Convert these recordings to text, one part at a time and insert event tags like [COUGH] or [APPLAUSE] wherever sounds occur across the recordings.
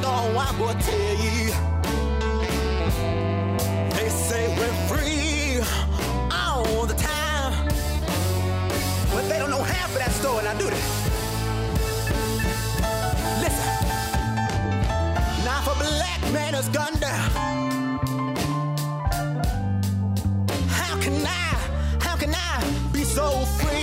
Nigga white boy tell you. They say we're free all the time. But they don't know half of that story, now do they? Listen. Now a black man is gunned down. How can I, how can I be so free?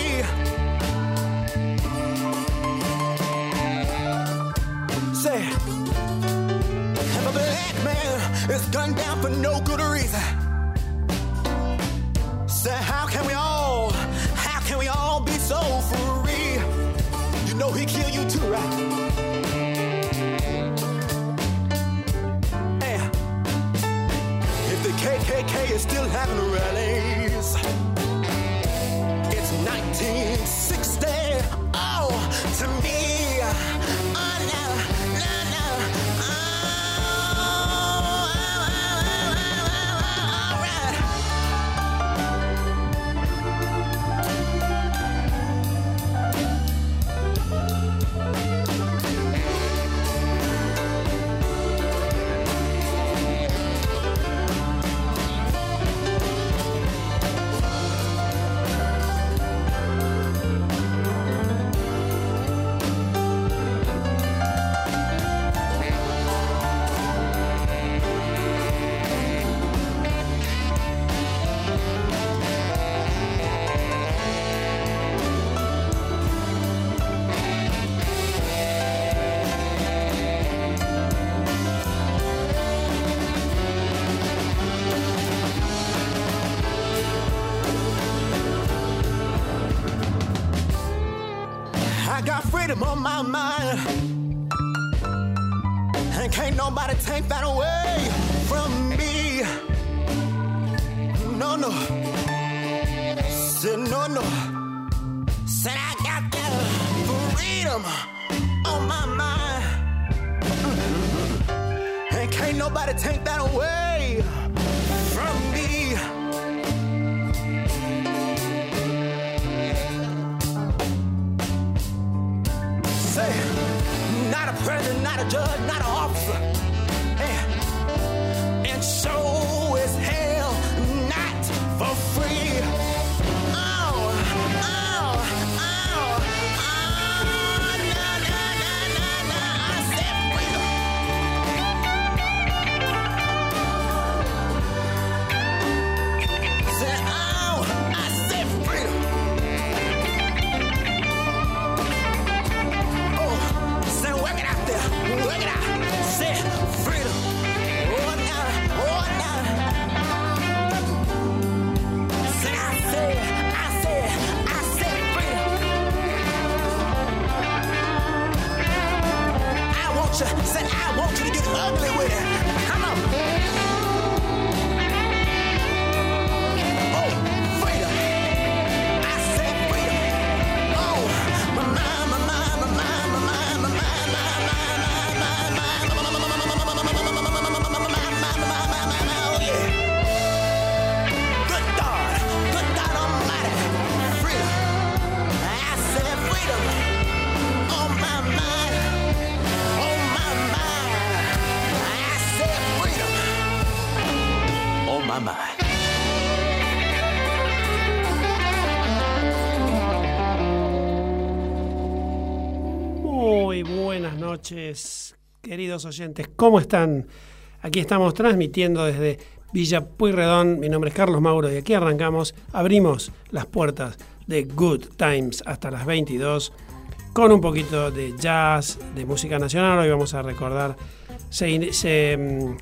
Is gunned down for no good reason, say, how can we all, how can we all be so free? You know he kill you too, right? Yeah. If the KKK is still having rallies, I got freedom on my mind. And can't nobody take that away from me. No, no. Said no, no. Said I got that freedom on my mind. Mm-hmm. And can't nobody take that away president, not a judge, not an officer. Muy buenas noches, queridos oyentes. ¿Cómo están? Aquí estamos transmitiendo desde Villa Puyredón. Mi nombre es Carlos Mauro y aquí arrancamos, abrimos las puertas de Good Times hasta las 22 con un poquito de jazz, de música nacional. Hoy vamos a recordar, mm,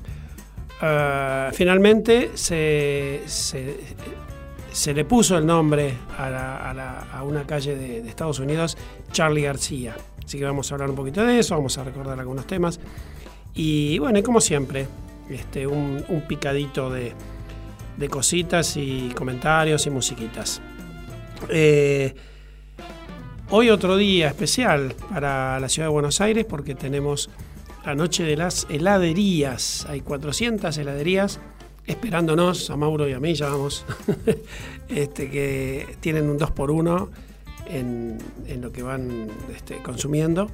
ah, finalmente se, se, le puso el nombre a, una calle de, Estados Unidos, Charlie García. Así que vamos a hablar un poquito de eso, vamos a recordar algunos temas. Y bueno, y como siempre, este, un, un picadito de, de cositas y comentarios y musiquitas. Eh, hoy otro día especial para la ciudad de Buenos Aires porque tenemos la noche de las heladerías. Hay 400 heladerías esperándonos, a Mauro y a mí ya vamos, [LAUGHS] este, que tienen un 2 por 1 en, lo que van este, consumiendo.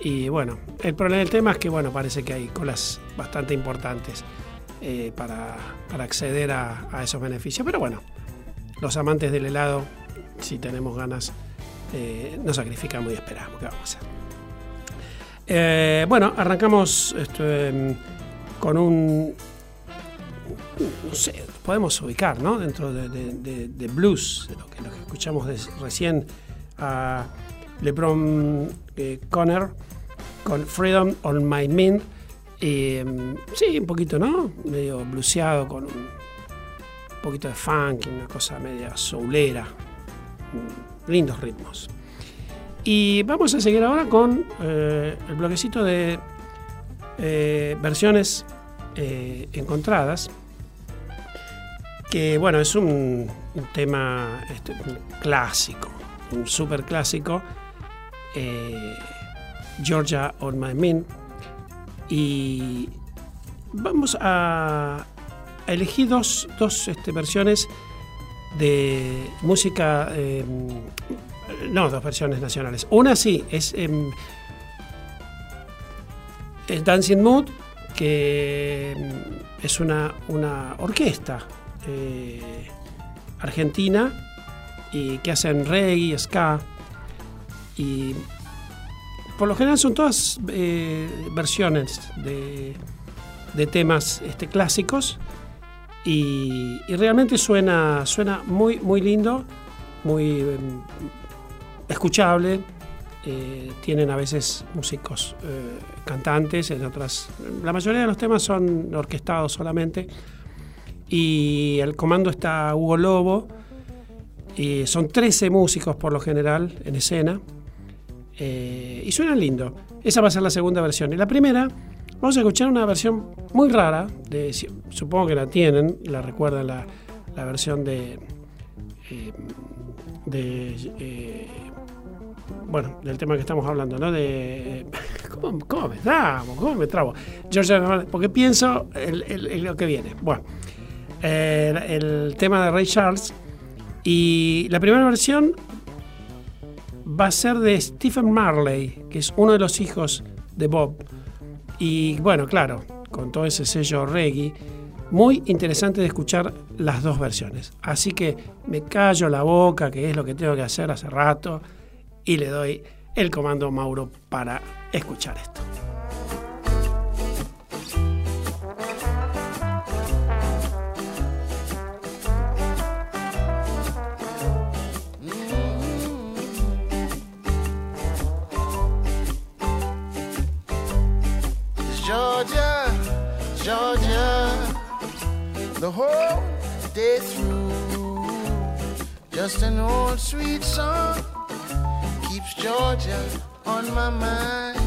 Y bueno, el problema del tema es que bueno, parece que hay colas bastante importantes eh, para, acceder a, a esos beneficios. Pero bueno, los amantes del helado, si tenemos ganas, eh, nos sacrificamos y esperamos. ¿Qué vamos a hacer? Eh, bueno, arrancamos em, con un. No sé, podemos ubicar, ¿no? Dentro de, de- de- blues, lo que, escuchamos recién a LeBron eh, Conner con Freedom on My Mind. em, sí, un poquito, ¿no? Medio blueseado con un poquito de funk, una cosa media soulera. Mm, Lindos ritmos. Y vamos a seguir ahora con eh, el bloquecito de eh, versiones eh, encontradas. Que bueno, es un, tema este, clásico, un super clásico. Georgia on My Mind. Y vamos a, a elegir dos, dos, este, versiones de música. Eh, no, dos versiones nacionales. Una sí, es, es Dancing Mood, que em, es una, una orquesta eh, argentina y que hacen reggae, ska. Y por lo general son todas eh, versiones de, de temas este, clásicos y, y realmente suena, suena muy, muy lindo, muy em, escuchable. eh, tienen a veces músicos eh, cantantes, en otras. La mayoría de los temas son orquestados solamente. Y el comando está Hugo Lobo. y son 13 músicos por lo general en escena. eh, y suenan lindo. Esa va a ser la segunda versión. Y la primera, vamos a escuchar una versión muy rara. De, supongo que la tienen, la recuerdan la, la versión de. de bueno, del tema que estamos hablando, ¿no? De. ¿Cómo, cómo me trabo? ¿Cómo me trabo? George, porque pienso en, lo que viene. Bueno, eh, el tema de Ray Charles. Y la primera versión va a ser de Stephen Marley, que es uno de los hijos de Bob. Y bueno, claro, con todo ese sello reggae, muy interesante de escuchar las dos versiones. Así que me callo la boca, que es lo que tengo que hacer hace rato, y le doy el comando a Mauro para escuchar esto. Georgia, Georgia, the whole day through. Just an old sweet song Georgia on my mind.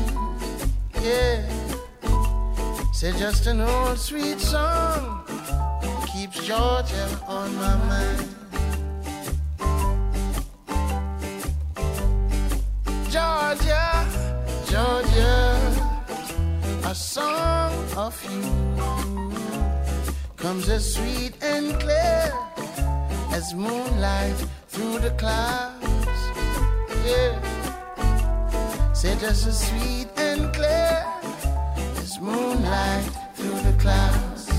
Yeah, say just an old sweet song keeps Georgia on my mind. Georgia, Georgia, a song of you comes as sweet and clear as moonlight through the clouds. Yeah, Said just as sweet and clear as moonlight through the clouds.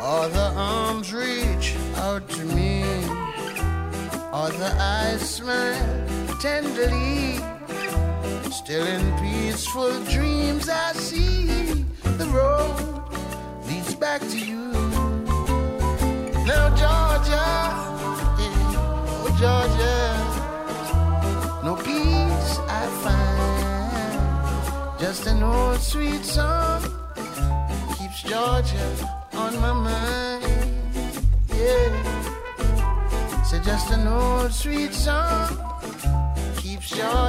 All the arms reach out to me, All the eyes smile tenderly. Still in peaceful dreams, I see the road leads back to you. Now, Georgia, yeah, oh, Georgia no peace I find. Just an old sweet song keeps Georgia on my mind. Yeah. So just an old sweet song keeps Georgia.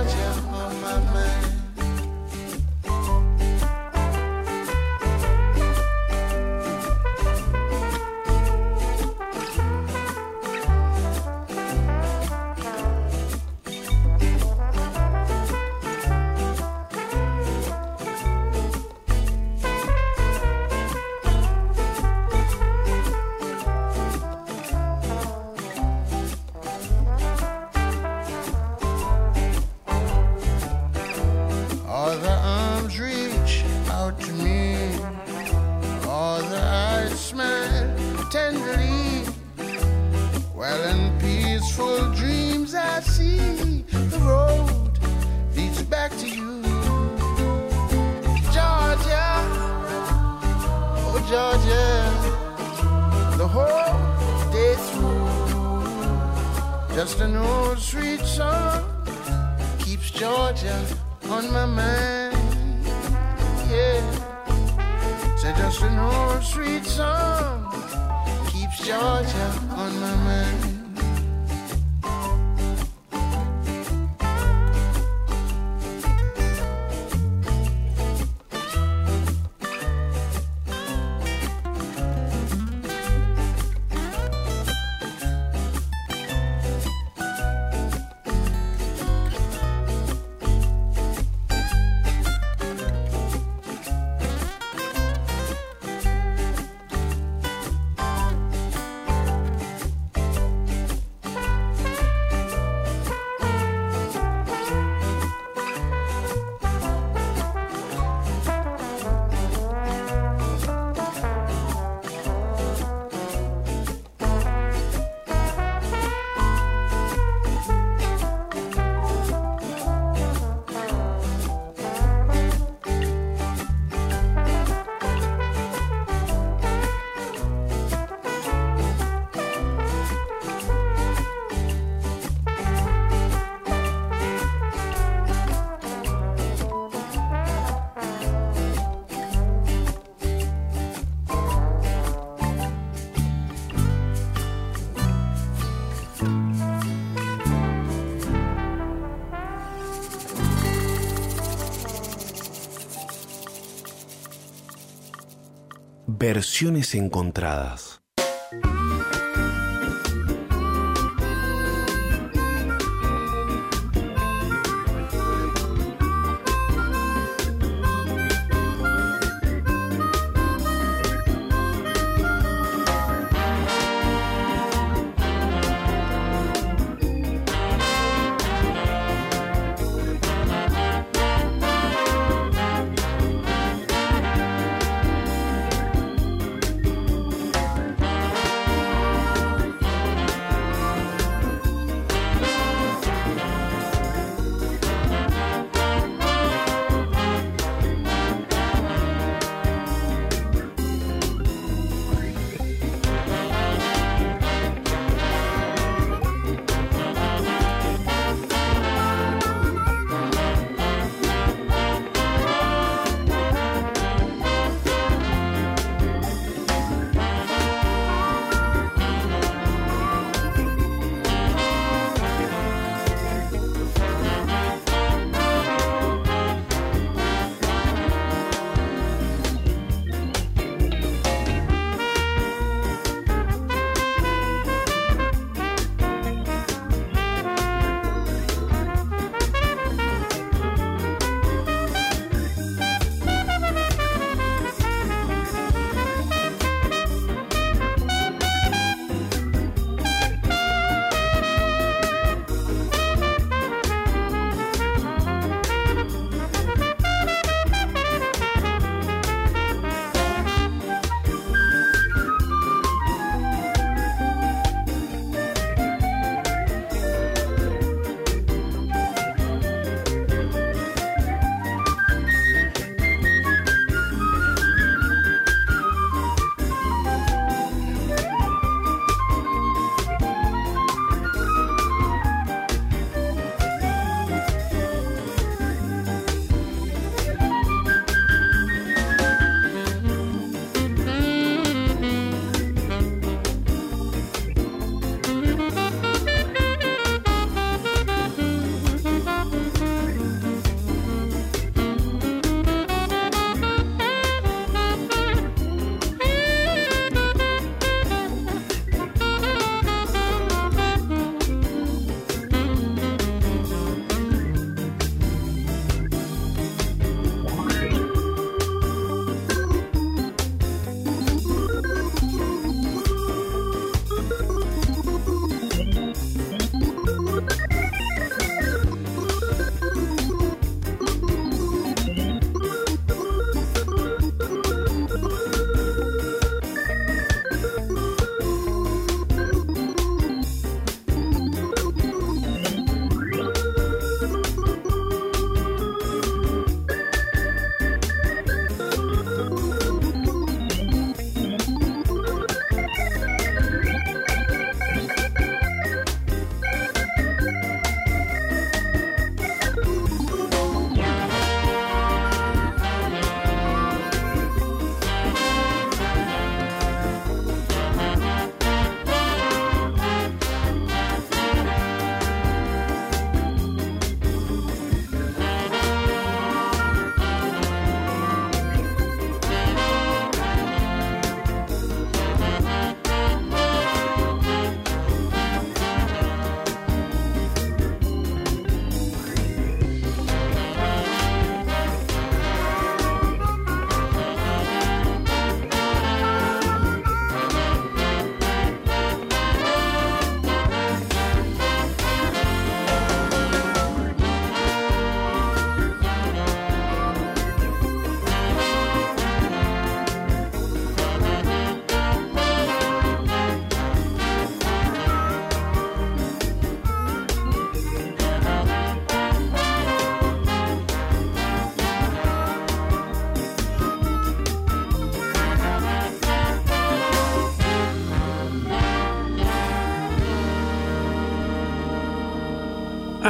versiones encontradas.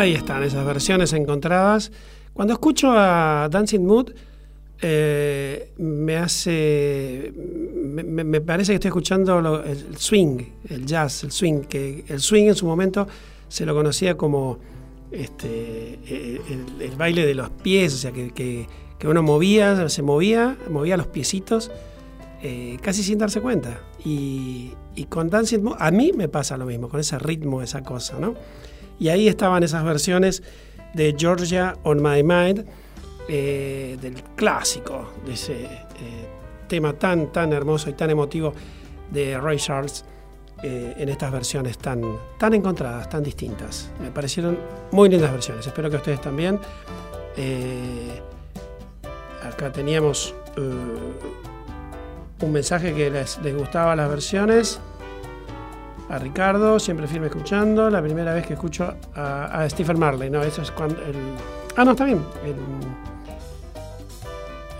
Ahí están esas versiones encontradas. Cuando escucho a Dancing Mood, eh, me hace. Me, parece que estoy escuchando el swing, el jazz, el swing. Que el swing en su momento se lo conocía como este, eh, el, el baile de los pies, o sea, que, que- que uno movía, se movía, movía los piecitos eh, casi sin darse cuenta. Y, y con Dancing Mood, a mí me pasa lo mismo, con ese ritmo, esa cosa, ¿no? Y ahí estaban esas versiones de Georgia on My Mind, eh, del clásico, de ese eh, tema tan, tan hermoso y tan emotivo de Ray Charles, eh, en estas versiones tan, tan encontradas, tan distintas. Me parecieron muy lindas versiones, espero que ustedes también. Acá teníamos un mensaje que les, les gustaba las versiones a Ricardo, siempre firme escuchando. La primera vez que escucho a, Stephen Marley, no, eso es cuando. El, ah, no, está bien.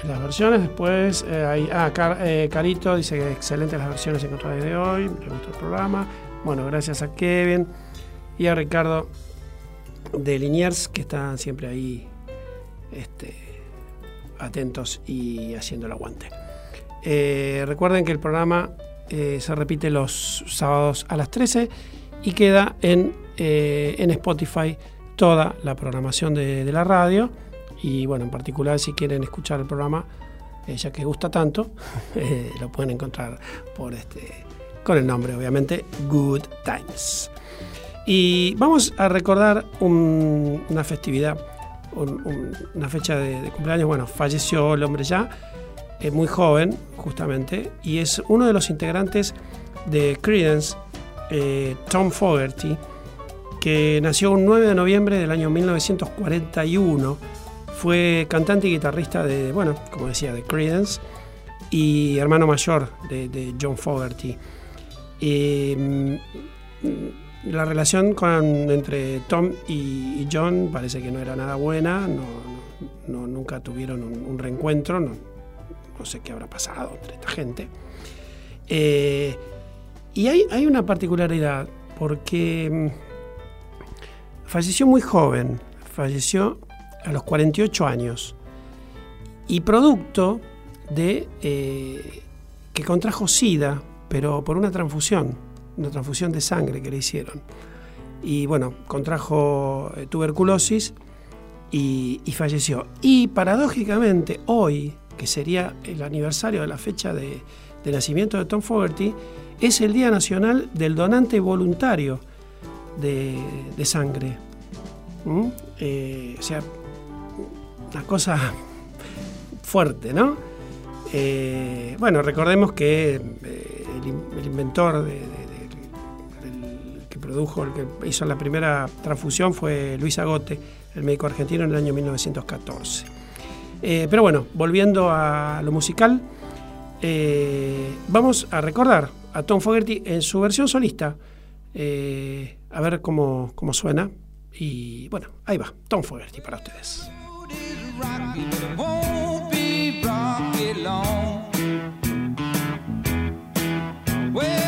Las versiones, después. eh, hay- ah, Car- eh, Carito dice que excelentes las versiones encontradas de hoy. Gustó el programa. Bueno, gracias a Kevin y a Ricardo de Liniers, que están siempre ahí este, atentos y haciendo el aguante. Eh, recuerden que el programa eh, se repite los sábados a las 13 y queda en, eh, en Spotify toda la programación de, la radio. Y bueno, en particular si quieren escuchar el programa, eh, ya que gusta tanto, [LAUGHS] eh, lo pueden encontrar por este, con el nombre, obviamente, Good Times. Y vamos a recordar un- una festividad, un- un- una fecha de cumpleaños. Bueno, falleció el hombre ya, muy joven, justamente, y es uno de los integrantes de Creedence, eh, Tom Fogerty, que nació un 9 de noviembre del año 1941. Fue cantante y guitarrista de, bueno, como decía, de Creedence y hermano mayor de, John Fogerty. Mm, la relación entre Tom y, John parece que no era nada buena, no, nunca tuvieron un, reencuentro, no sé qué habrá pasado entre esta gente. Eh, y hay, hay una particularidad, porque mm, falleció muy joven, falleció a los 48 años, y producto de eh, que contrajo SIDA, pero por una transfusión, una transfusión de sangre que le hicieron. Y bueno, contrajo eh, tuberculosis y, y falleció. Y paradójicamente, hoy, que sería el aniversario de la fecha de, nacimiento de Tom Fogerty, es el Día Nacional del Donante Voluntario de, Sangre. ¿Mm? Eh, o sea, una cosa fuerte, ¿no? Eh, bueno, recordemos que eh, el, in- el inventor de- produjo, el que hizo la primera transfusión fue Luis Agote, el médico argentino en el año 1914. Eh, pero bueno, volviendo a lo musical, eh, vamos a recordar a Tom Fogerty en su versión solista, eh, a ver cómo, cómo suena. Y bueno, ahí va, Tom Fogerty para ustedes. Well,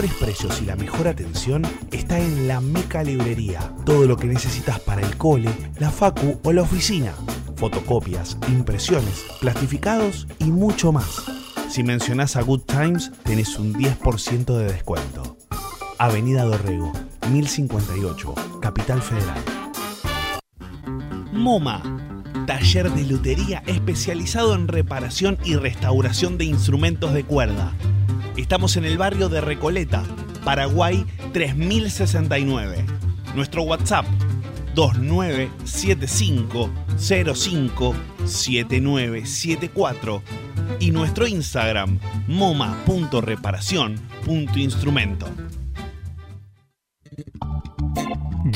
mejores precios y la mejor atención está en la Meca Librería. Todo lo que necesitas para el cole, la facu o la oficina. Fotocopias, impresiones, plastificados y mucho más. Si mencionás a Good Times, tenés un 10% de descuento. Avenida Dorrego, 1058, Capital Federal. MoMA, taller de lutería especializado en reparación y restauración de instrumentos de cuerda. Estamos en el barrio de Recoleta, Paraguay 3069. Nuestro WhatsApp 2975057974 y nuestro Instagram moma.reparación.instrumento.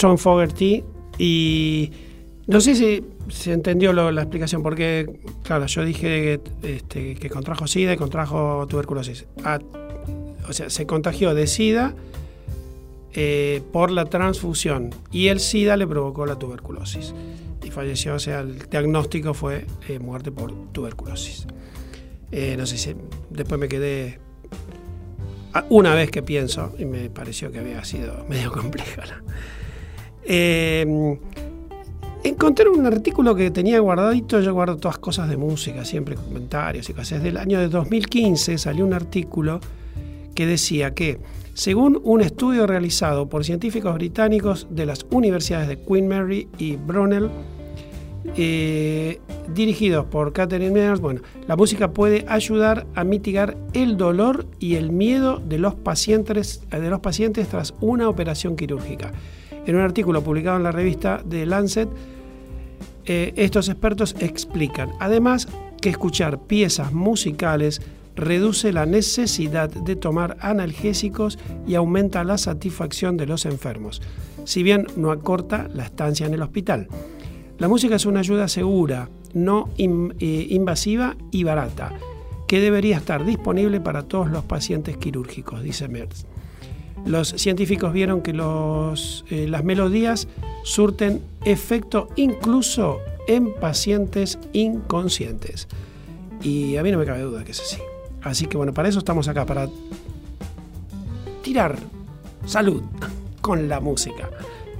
John Fogerty y no sé si se entendió la explicación, porque, claro, yo dije que, este, contrajo SIDA y contrajo tuberculosis. O sea, se contagió de SIDA eh, por la transfusión y el SIDA le provocó la tuberculosis. Y falleció, o sea, el diagnóstico fue eh, muerte por tuberculosis. Eh, no sé si después me quedé ah, una vez que pienso y me pareció que había sido medio compleja. ¿no? Eh, encontré un artículo que tenía guardadito, yo guardo todas cosas de música, siempre comentarios y cosas. Del año de 2015 salió un artículo que decía que, según un estudio realizado por científicos británicos de las universidades de Queen Mary y Brunel, eh, dirigidos por Catherine Mears, bueno, la música puede ayudar a mitigar el dolor y el miedo de los pacientes, de los pacientes tras una operación quirúrgica. En un artículo publicado en la revista The Lancet, eh, estos expertos explican, además, que escuchar piezas musicales reduce la necesidad de tomar analgésicos y aumenta la satisfacción de los enfermos, si bien no acorta la estancia en el hospital. La música es una ayuda segura, no eh, invasiva y barata, que debería estar disponible para todos los pacientes quirúrgicos, dice Merz. Los científicos vieron que los, eh, las melodías surten efecto incluso en pacientes inconscientes. Y a mí no me cabe duda que es así. Así que bueno, para eso estamos acá, para tirar salud con la música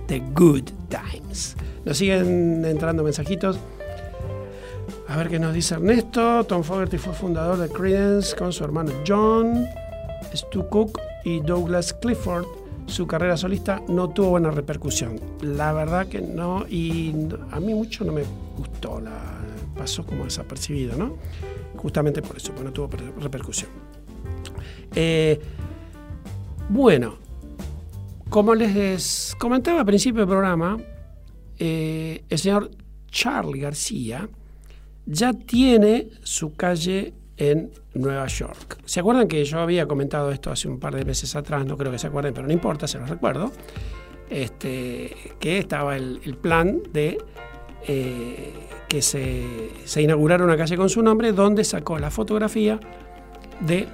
de Good Times. Nos siguen entrando mensajitos. A ver qué nos dice Ernesto. Tom Fogerty fue fundador de Creedence con su hermano John, Stu Cook y Douglas Clifford. Su carrera solista no tuvo buena repercusión. La verdad que no, y a mí mucho no me gustó. La, pasó como desapercibido, ¿no? Justamente por eso, porque no tuvo per- repercusión. Eh, bueno, como les comentaba al principio del programa, eh, el señor Charlie García ya tiene su calle en Nueva York. ¿Se acuerdan que yo había comentado esto hace un par de meses atrás? No creo que se acuerden, pero no importa, se los recuerdo. Este, que estaba el, plan de eh, que se, se inaugurara una calle con su nombre, donde sacó la fotografía de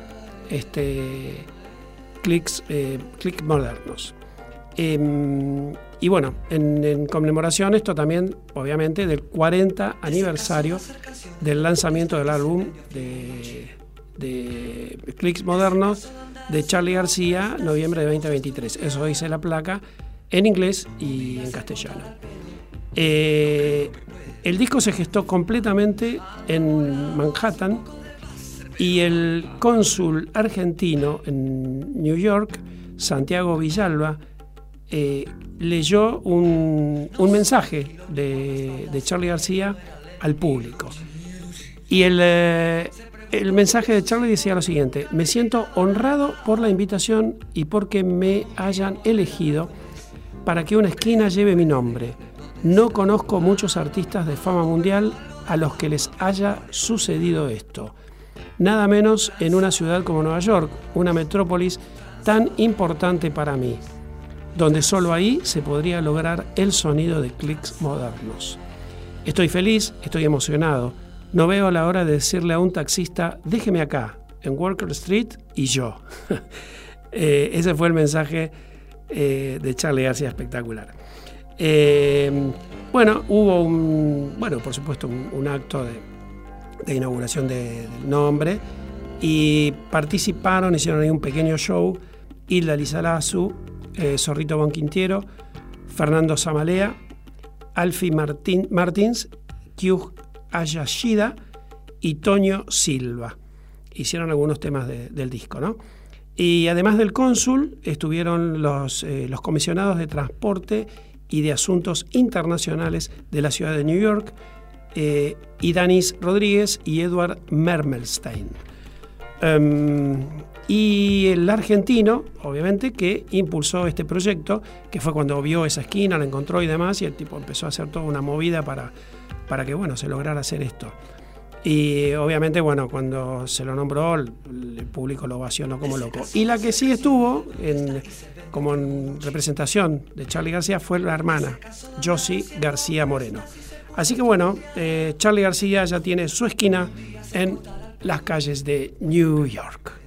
este, clics, eh, clics modernos. Em, y bueno, en, en conmemoración esto también, obviamente, del 40 aniversario del lanzamiento del álbum de, de Clics Modernos de Charlie García, noviembre de 2023. Eso dice la placa en inglés y en castellano. Eh, el disco se gestó completamente en Manhattan y el cónsul argentino en New York, Santiago Villalba, eh, leyó un, mensaje de, de Charlie García al público. Y el, eh, el mensaje de Charlie decía lo siguiente, me siento honrado por la invitación y porque me hayan elegido para que una esquina lleve mi nombre. No conozco muchos artistas de fama mundial a los que les haya sucedido esto. Nada menos en una ciudad como Nueva York, una metrópolis tan importante para mí, donde solo ahí se podría lograr el sonido de clics modernos. Estoy feliz, estoy emocionado. No veo la hora de decirle a un taxista, déjeme acá, en Walker Street y yo. [LAUGHS] Eh, ese fue el mensaje eh, de Charlie García espectacular. Eh, bueno, hubo un, bueno, por supuesto, un, acto de, inauguración de- del nombre y participaron, hicieron ahí un pequeño show, Hilda Lizarazu, eh, Zorrito Bonquintiero, Fernando Zamalea, Alfie Martín, Martins, Kyug Ayashida y Toño Silva. Hicieron algunos temas de- del disco, ¿no? Y además del cónsul, estuvieron los, eh, los comisionados de transporte y de asuntos internacionales de la ciudad de New York, eh, y Danis Rodríguez y Edward Mermelstein. Em, y el argentino, obviamente, que impulsó este proyecto, que fue cuando vio esa esquina, la encontró y demás, y el tipo empezó a hacer toda una movida para, para que bueno, se lograra hacer esto. Y obviamente, bueno, cuando se lo nombró, el, público lo ovacionó como loco. Y la que sí estuvo en- como en representación de Charlie García fue la hermana, Josie García Moreno. Así que bueno, eh, Charlie García ya tiene su esquina en las calles de New York.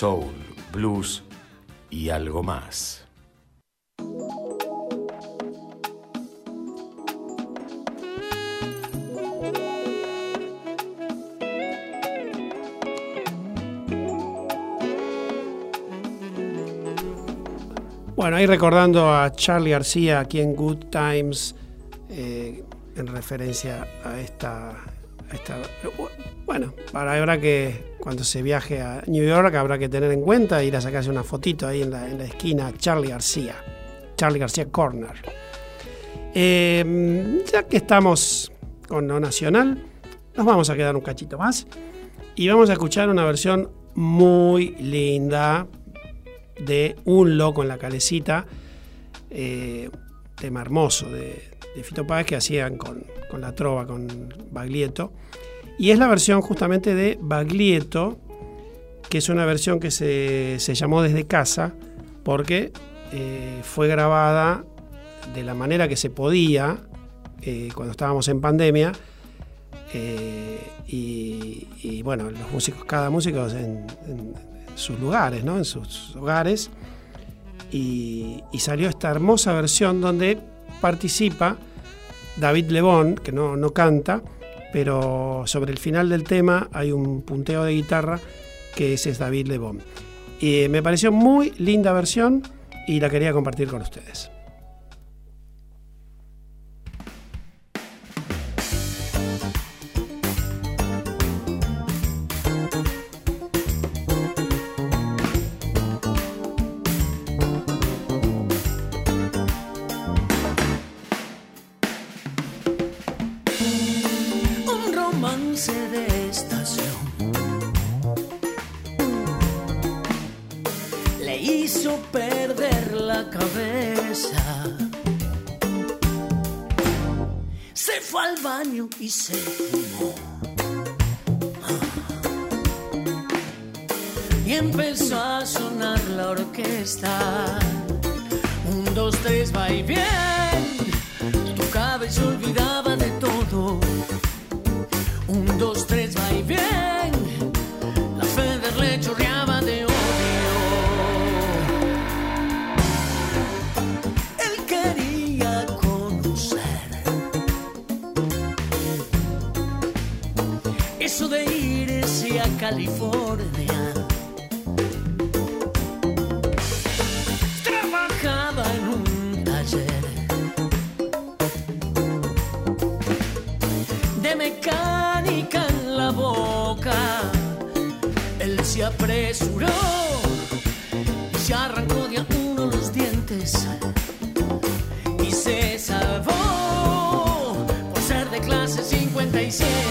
Soul, blues y algo más. Bueno, ahí recordando a Charlie García aquí en Good Times, eh, en referencia a esta, a esta- Bueno, para ahora que cuando se viaje a New York habrá que tener en cuenta ir a sacarse una fotito ahí en la, en la esquina Charlie García, Charlie García Corner. Eh, ya que estamos con lo nacional, nos vamos a quedar un cachito más y vamos a escuchar una versión muy linda de Un Loco en la Calecita, eh, tema hermoso de, de Fito Páez que hacían con, con la trova, con Baglietto. Y es la versión justamente de Baglietto, que es una versión que se, se llamó Desde Casa, porque eh, fue grabada de la manera que se podía eh, cuando estábamos en pandemia. eh, y, bueno, los músicos, cada músico en, sus lugares, ¿no? en sus hogares. Y, y salió esta hermosa versión donde participa David Lebón, que no, no canta, pero sobre el final del tema hay un punteo de guitarra que es David Lebón. Y me pareció muy linda versión y la quería compartir con ustedes. amazing.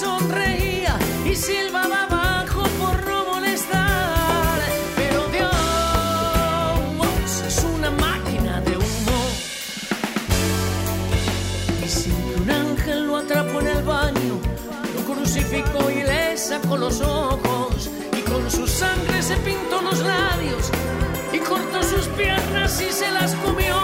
Sonreía y silbaba abajo por no molestar. Pero Dios es una máquina de humo. Y sin un ángel lo atrapó en el baño, lo crucificó y le sacó los ojos. Y con su sangre se pintó los labios y cortó sus piernas y se las comió.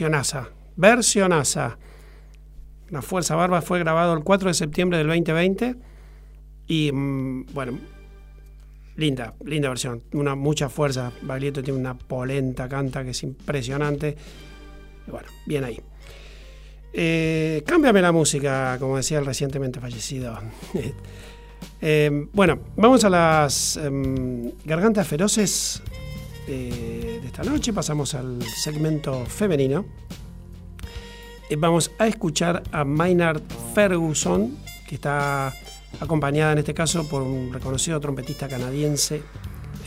Versionaza. Versionaza. La Fuerza Barba fue grabado el 4 de septiembre del 2020 y mm, bueno, linda, linda versión, una mucha fuerza. Baglietto tiene una polenta, canta que es impresionante. Bueno, bien ahí. Eh, cámbiame la música, como decía el recientemente fallecido. [LAUGHS] Eh, bueno, vamos a las em, gargantas feroces de esta noche. Pasamos al segmento femenino. Eh, vamos a escuchar a Maynard Ferguson, que está acompañada en este caso por un reconocido trompetista canadiense.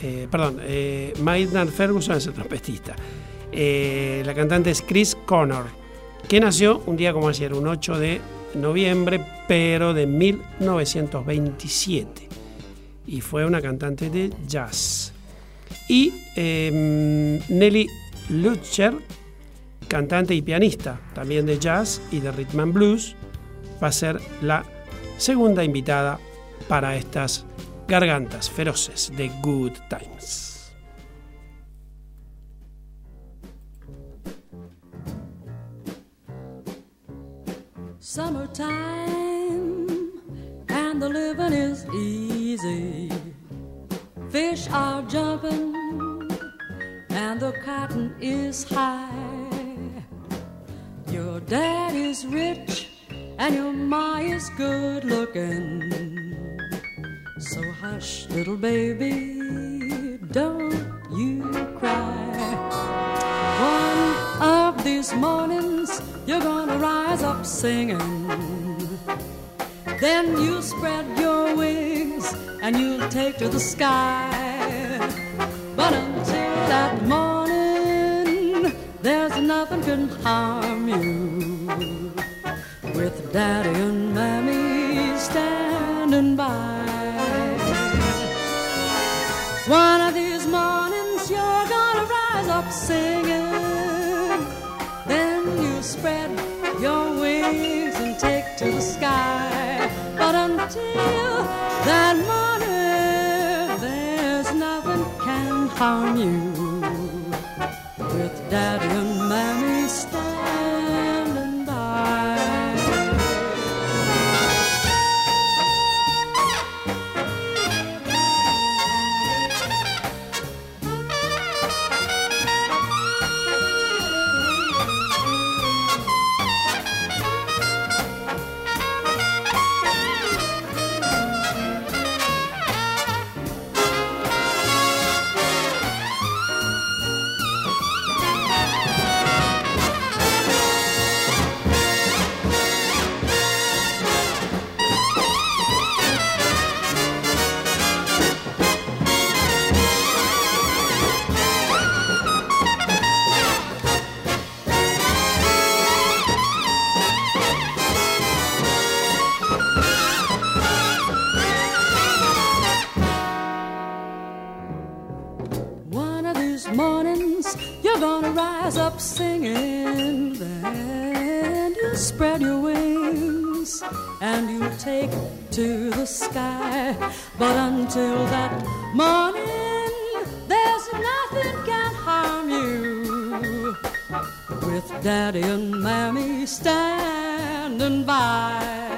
Eh, perdón, eh, Maynard Ferguson es el trompetista. La cantante es Chris Connor, que nació un día como ayer, un 8 de noviembre, pero de 1927. Y fue una cantante de jazz. Y eh, Nelly Lutcher, cantante y pianista, también de jazz y de rhythm and blues, va a ser la segunda invitada para estas gargantas feroces de Good Times. Summertime and the living is easy. Fish are jumping and the cotton is high. Your dad is rich and your ma is good looking. So hush, little baby, don't you cry. One of these mornings, you're gonna rise up singing. Then you spread your wings and you'll take to the sky. But until that morning, there's nothing can harm you. With daddy and mammy standing by. Harm you. And you'll take to the sky. But until that morning, there's nothing can harm you. With daddy and mammy standing by.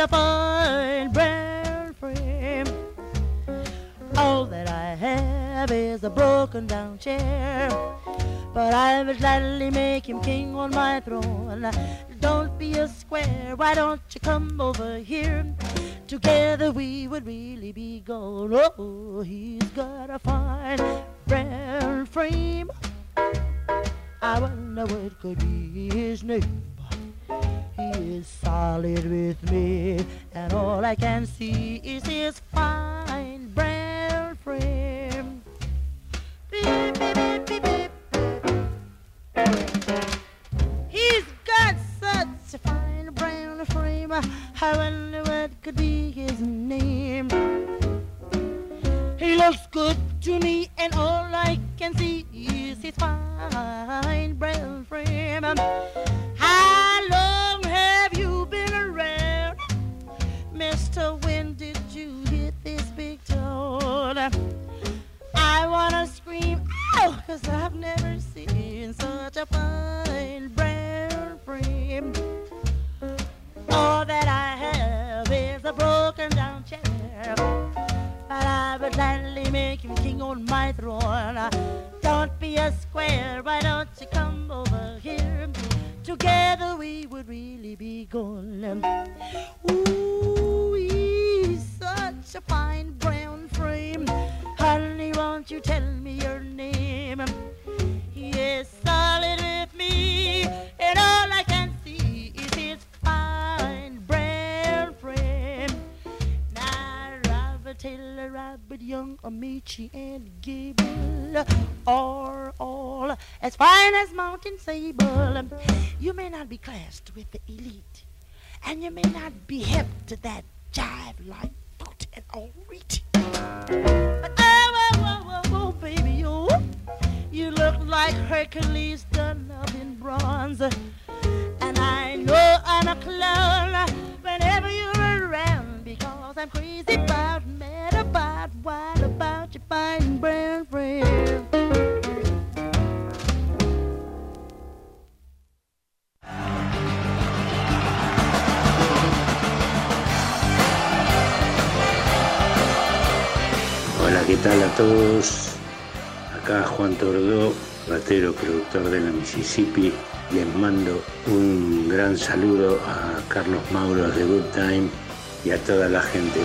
A fine brown frame. All that I have is a broken down chair. But I will gladly make him king on my throne. Don't be a square, why don't you come over here? Together we would really be gone. Oh, he's got a fine brown frame. I wonder what could be his name. Is solid with me, and all I can see is his fine brown frame. Beep, beep, beep. He's got such a fine brown frame. I wonder what could be his name. He looks good to me, and all I can see is his fine brown frame. How Mister? When did you hit this big town? I wanna scream, ow, cause I've never seen such a fine brown frame. All that I have is a broken down chair. But I would gladly make him king on my throne. Don't be a square, why don't you come over here? Together we would really be gone. Ooh, he's such a fine brown frame. Honey, won't you tell me your name? He is solid with me, and all I can Taylor, Robert Young, Amici, and Gable are all as fine as Mountain Sable. You may not be classed with the elite, and you may not be hip to that jive like foot and all reach. But oh, oh, oh, oh, oh, oh, baby, oh, you look like Hercules done up in bronze. And I know I'm a clown whenever you're around because I'm crazy about, Hola, ¿qué tal a todos? Acá Juan Tordó, batero, productor de la Mississippi. Les mando un gran saludo a Carlos Mauro de Good Time y a toda la gente.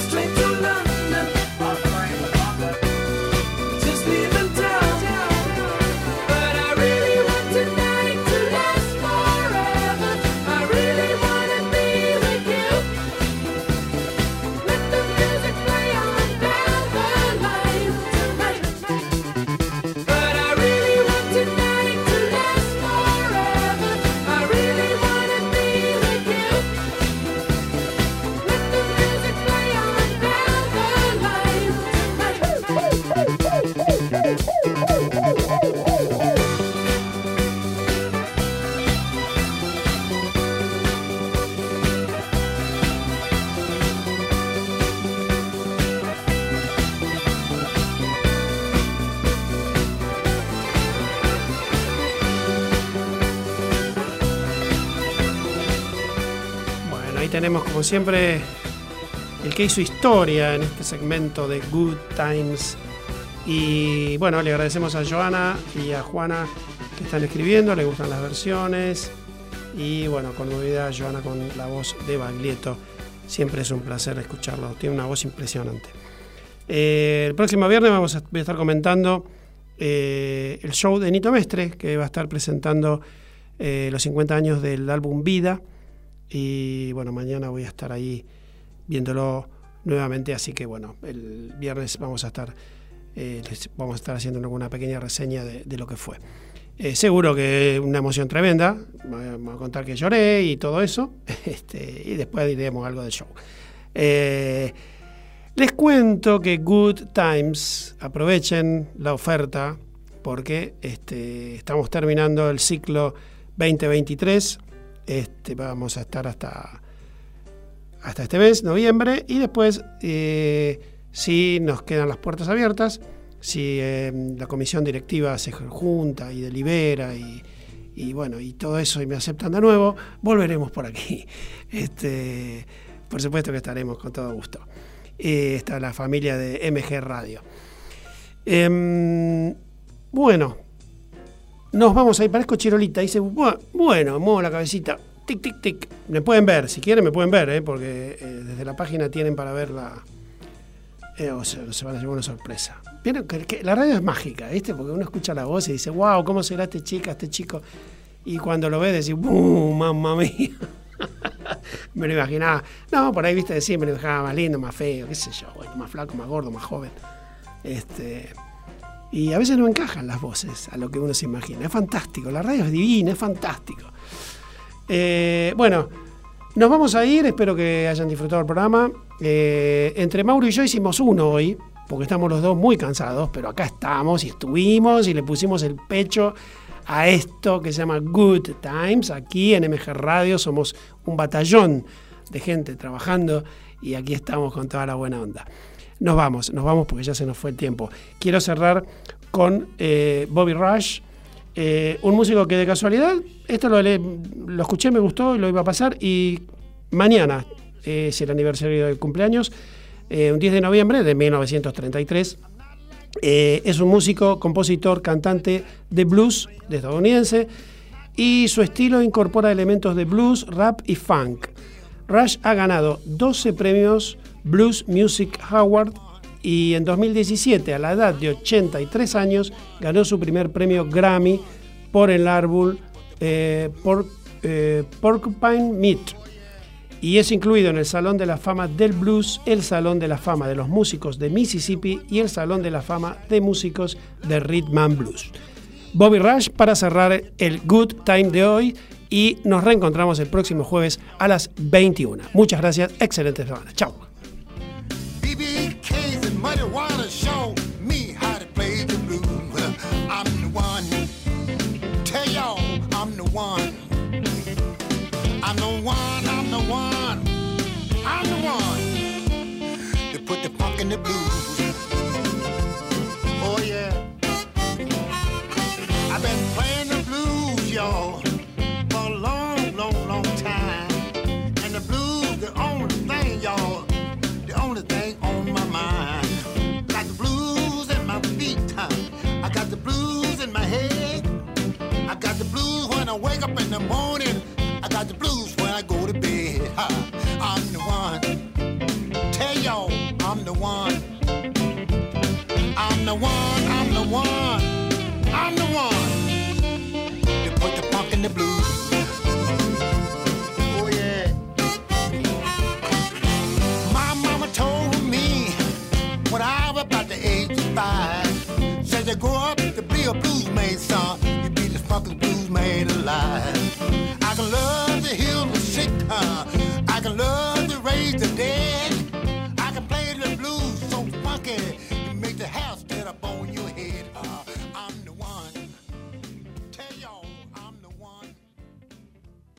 strength. Siempre el que hizo historia en este segmento de Good Times. Y bueno, le agradecemos a Joana y a Juana que están escribiendo, le gustan las versiones. Y bueno, conmovida Joana con la voz de Baglietto. Siempre es un placer escucharlo, tiene una voz impresionante. Eh, el próximo viernes vamos a, estar comentando eh, el show de Nito Mestre, que va a estar presentando eh, los 50 años del álbum Vida. Y bueno, mañana voy a estar ahí viéndolo nuevamente, así que bueno, el viernes vamos a estar, eh, vamos a estar haciendo alguna pequeña reseña de, de lo que fue. Eh, seguro que una emoción tremenda, vamos a contar que lloré y todo eso, [LAUGHS] este, y después diremos algo del show. Eh, les cuento que Good Times, aprovechen la oferta porque este, estamos terminando el ciclo 2023. Este, vamos a estar hasta, hasta este mes, noviembre, y después, eh, si nos quedan las puertas abiertas, si eh, la comisión directiva se junta y delibera y, bueno, y todo eso y me aceptan de nuevo, volveremos por aquí. [LAUGHS] Este, por supuesto que estaremos con todo gusto. Eh, está la familia de MG Radio. Em, bueno, nos vamos a ir, parezco Chirolita, dice, "Bu- bueno, muevo la cabecita, tic, tic, tic. Me pueden ver, si quieren me pueden ver, ¿eh? porque eh, desde la página tienen para ver la... eh, o se, se van a llevar una sorpresa. Que, la radio es mágica, ¿viste? Porque uno escucha la voz y dice, wow, ¿cómo será este chica, este chico? Y cuando lo ve decís, ¡bum! ¡Mamma mía! [LAUGHS] me lo imaginaba. No, por ahí, viste, decir, me lo imaginaba más lindo, más feo, qué sé yo, bueno, más flaco, más gordo, más joven. Este, y a veces no encajan las voces a lo que uno se imagina. Es fantástico, la radio es divina, es fantástico. Eh, bueno, nos vamos a ir, espero que hayan disfrutado el programa. Eh, entre Mauro y yo hicimos uno hoy, porque estamos los dos muy cansados, pero acá estamos y estuvimos y le pusimos el pecho a esto que se llama Good Times. Aquí en MG Radio somos un batallón de gente trabajando y aquí estamos con toda la buena onda. Nos vamos, nos vamos porque ya se nos fue el tiempo. Quiero cerrar con eh, Bobby Rush, eh, un músico que de casualidad, esto lo, lo escuché, me gustó y lo iba a pasar y mañana es el aniversario del cumpleaños, eh, un 10 de noviembre de 1933. Eh, es un músico, compositor, cantante de blues de estadounidense y su estilo incorpora elementos de blues, rap y funk. Rush ha ganado 12 premios Blues Music Award y en 2017, a la edad de 83 años, ganó su primer premio Grammy por el árbol eh, por, eh, Porcupine Meat y es incluido en el Salón de la Fama del Blues, el Salón de la Fama de los Músicos de Mississippi y el Salón de la Fama de Músicos de Rhythm and Blues. Bobby Rush para cerrar el Good Time de hoy y nos reencontramos el próximo jueves a las 21. Muchas gracias, excelente semana. Chao. Muddy water show me how to play the blues. I'm the one. Tell y'all, I'm the one. I'm the one, I'm the one. I'm the one to put the funk in the blues. Got the blues when I go to bed. I'm the one. Tell y'all, I'm the one. I'm the one, I'm the one, I'm the one. To put the funk in the blues. Oh yeah. My mama told me when I was about the age of five. Said to grow up